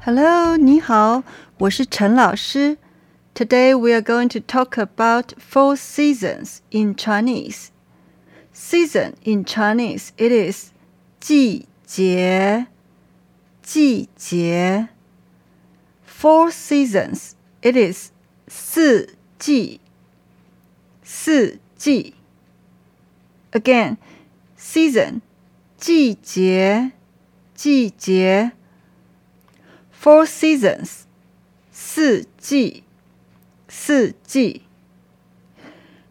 Hello，你好，我是陈老师。Today we are going to talk about four seasons in Chinese. Season in Chinese it is 季节，季节。Four seasons it is 四季，四季。Again, season 季节，季节。 Four seasons，四季，四季。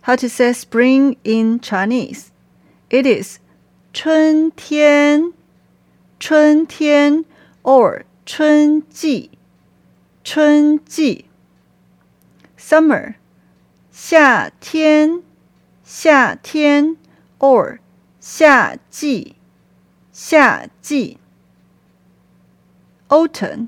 How to say spring in Chinese? It is 春天，春天，or 春季，春季。Summer，夏天，夏天，or 夏季，夏季。Autumn。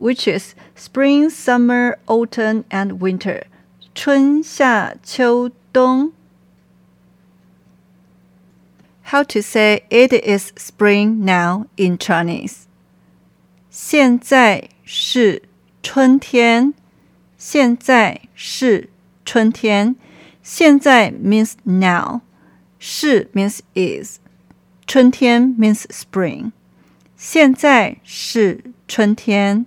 which is spring, summer, autumn, and winter. 春夏秋冬. How to say it is spring now in Chinese? 现在是春天。现在是春天。现在 means now. 是 means is. 春天 means spring. 现在是春天。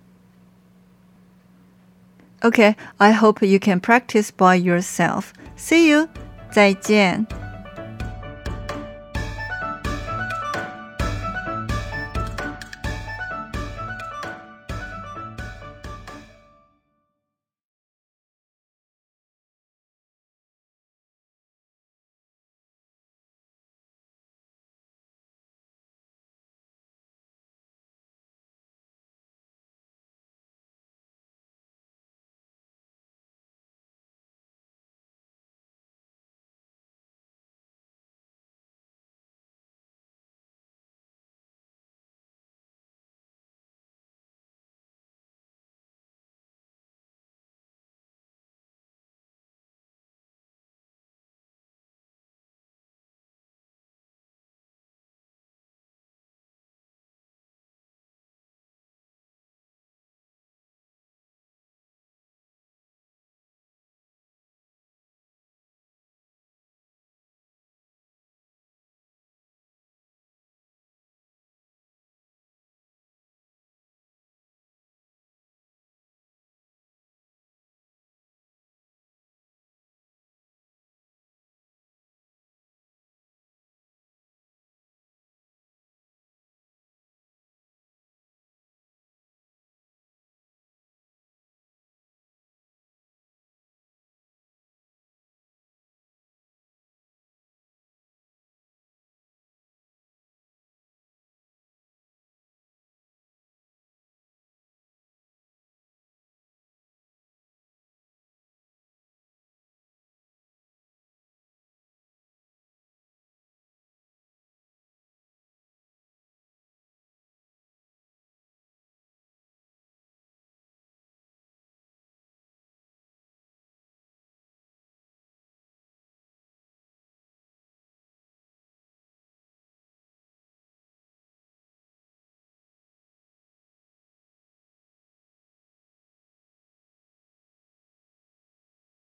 Okay, I hope you can practice by yourself. See you. 再见。